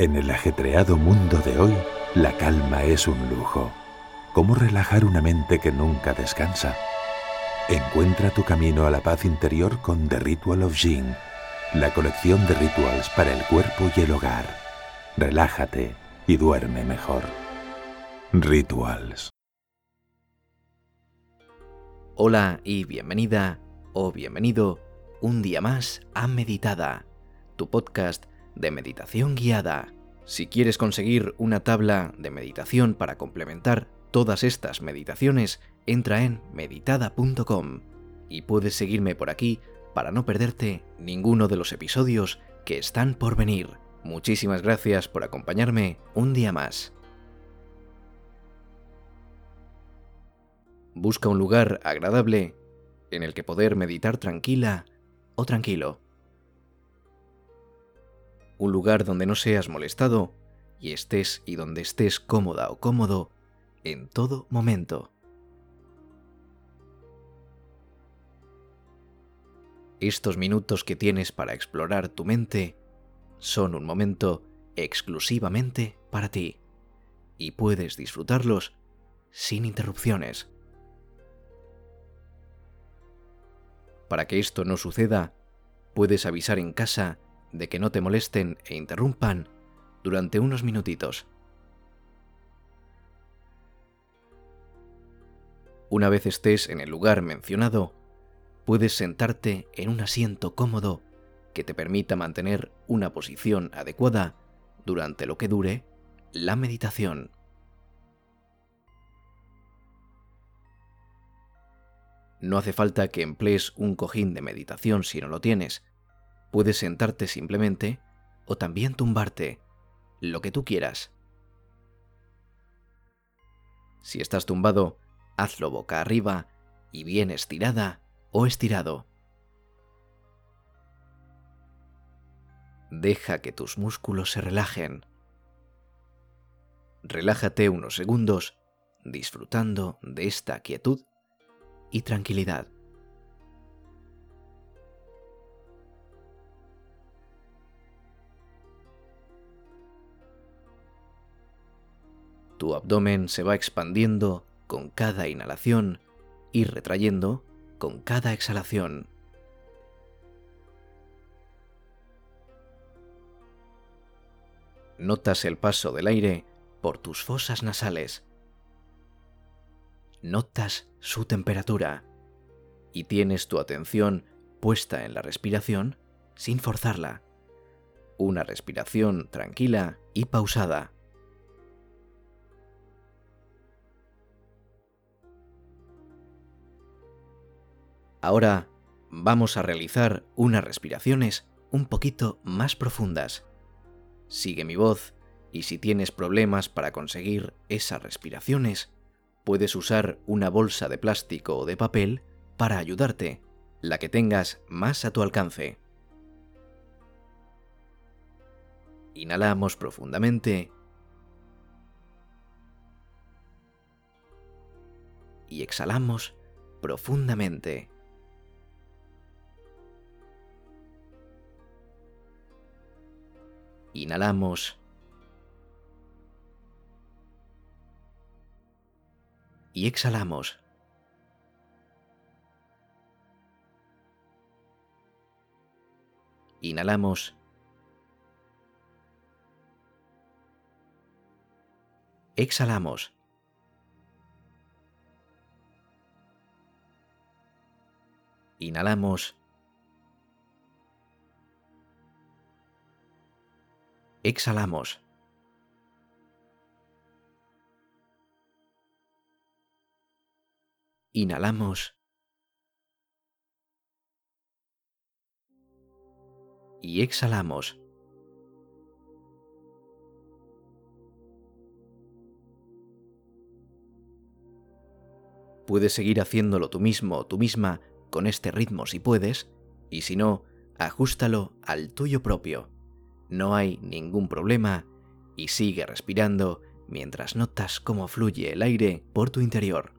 En el ajetreado mundo de hoy, la calma es un lujo. ¿Cómo relajar una mente que nunca descansa? Encuentra tu camino a la paz interior con The Ritual of Jing, la colección de rituals para el cuerpo y el hogar. Relájate y duerme mejor. Rituals. Hola y bienvenida o bienvenido un día más a Meditada, tu podcast de meditación guiada. Si quieres conseguir una tabla de meditación para complementar todas estas meditaciones, entra en meditada.com y puedes seguirme por aquí para no perderte ninguno de los episodios que están por venir. Muchísimas gracias por acompañarme un día más. Busca un lugar agradable en el que poder meditar tranquila o tranquilo un lugar donde no seas molestado y estés y donde estés cómoda o cómodo en todo momento. Estos minutos que tienes para explorar tu mente son un momento exclusivamente para ti y puedes disfrutarlos sin interrupciones. Para que esto no suceda, puedes avisar en casa de que no te molesten e interrumpan durante unos minutitos. Una vez estés en el lugar mencionado, puedes sentarte en un asiento cómodo que te permita mantener una posición adecuada durante lo que dure la meditación. No hace falta que emplees un cojín de meditación si no lo tienes, Puedes sentarte simplemente o también tumbarte, lo que tú quieras. Si estás tumbado, hazlo boca arriba y bien estirada o estirado. Deja que tus músculos se relajen. Relájate unos segundos disfrutando de esta quietud y tranquilidad. Tu abdomen se va expandiendo con cada inhalación y retrayendo con cada exhalación. Notas el paso del aire por tus fosas nasales. Notas su temperatura y tienes tu atención puesta en la respiración sin forzarla. Una respiración tranquila y pausada. Ahora vamos a realizar unas respiraciones un poquito más profundas. Sigue mi voz y si tienes problemas para conseguir esas respiraciones, puedes usar una bolsa de plástico o de papel para ayudarte, la que tengas más a tu alcance. Inhalamos profundamente y exhalamos profundamente. Inhalamos. Y exhalamos. Inhalamos. Exhalamos. Inhalamos. Exhalamos. Inhalamos. Y exhalamos. Puedes seguir haciéndolo tú mismo o tú misma con este ritmo si puedes, y si no, ajustalo al tuyo propio no hay ningún problema y sigue respirando mientras notas cómo fluye el aire por tu interior.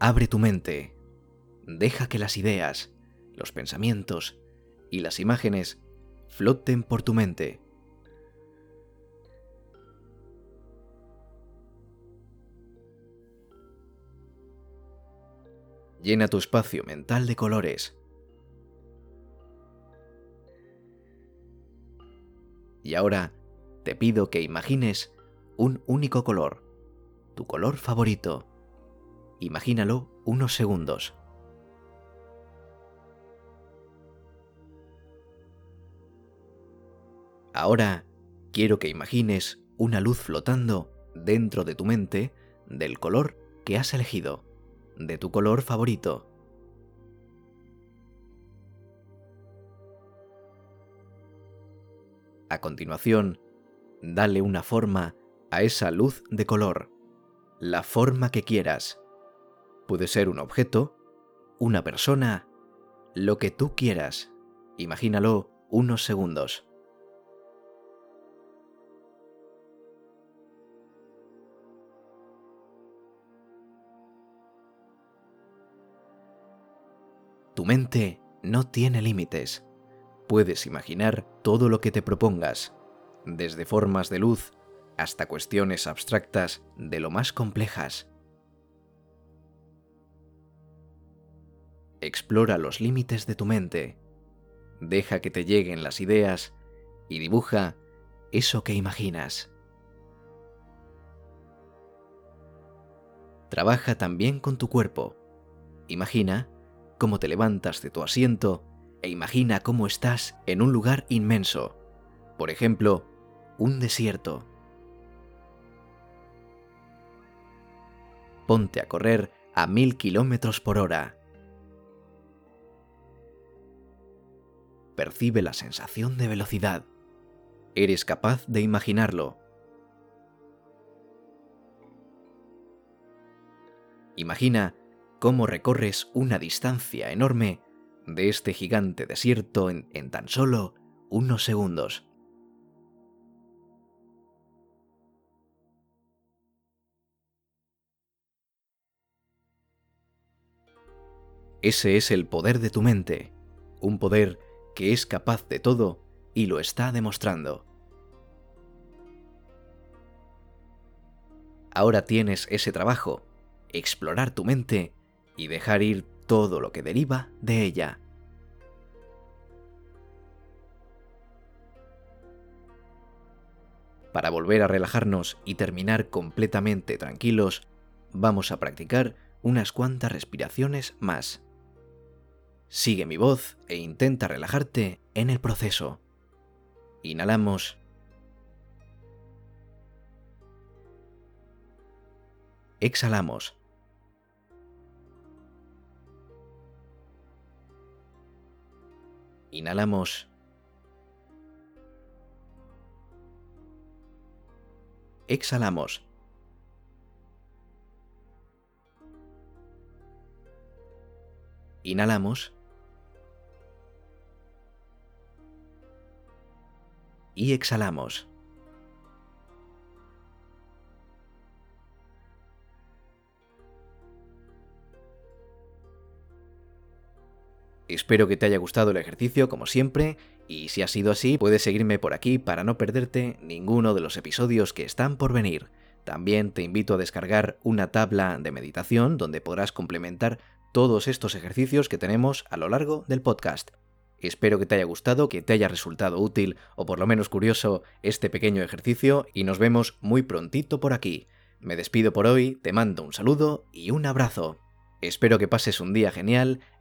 Abre tu mente, deja que las ideas, los pensamientos y las imágenes floten por tu mente Llena tu espacio mental de colores. Y ahora te pido que imagines un único color, tu color favorito. Imagínalo unos segundos. Ahora quiero que imagines una luz flotando dentro de tu mente del color que has elegido de tu color favorito. A continuación, dale una forma a esa luz de color, la forma que quieras. Puede ser un objeto, una persona, lo que tú quieras. Imagínalo unos segundos. Tu mente no tiene límites. Puedes imaginar todo lo que te propongas, desde formas de luz hasta cuestiones abstractas de lo más complejas. Explora los límites de tu mente, deja que te lleguen las ideas y dibuja eso que imaginas. Trabaja también con tu cuerpo. Imagina cómo te levantas de tu asiento e imagina cómo estás en un lugar inmenso, por ejemplo, un desierto. Ponte a correr a mil kilómetros por hora. Percibe la sensación de velocidad. Eres capaz de imaginarlo. Imagina cómo recorres una distancia enorme de este gigante desierto en, tan solo unos segundos. Ese es el poder de tu mente, un poder que es capaz de todo y lo está demostrando. Ahora tienes ese trabajo, explorar tu mente y dejar ir todo lo que deriva de ella. Para volver a relajarnos y terminar completamente tranquilos, vamos a practicar unas cuantas respiraciones más. Sigue mi voz e intenta relajarte en el proceso. Inhalamos. Exhalamos. Inhalamos. Exhalamos. Inhalamos. Y exhalamos. Espero que te haya gustado el ejercicio como siempre y si ha sido así puedes seguirme por aquí para no perderte ninguno de los episodios que están por venir. También te invito a descargar una tabla de meditación donde podrás complementar todos estos ejercicios que tenemos a lo largo del podcast. Espero que te haya gustado, que te haya resultado útil o por lo menos curioso este pequeño ejercicio y nos vemos muy prontito por aquí. Me despido por hoy, te mando un saludo y un abrazo. Espero que pases un día genial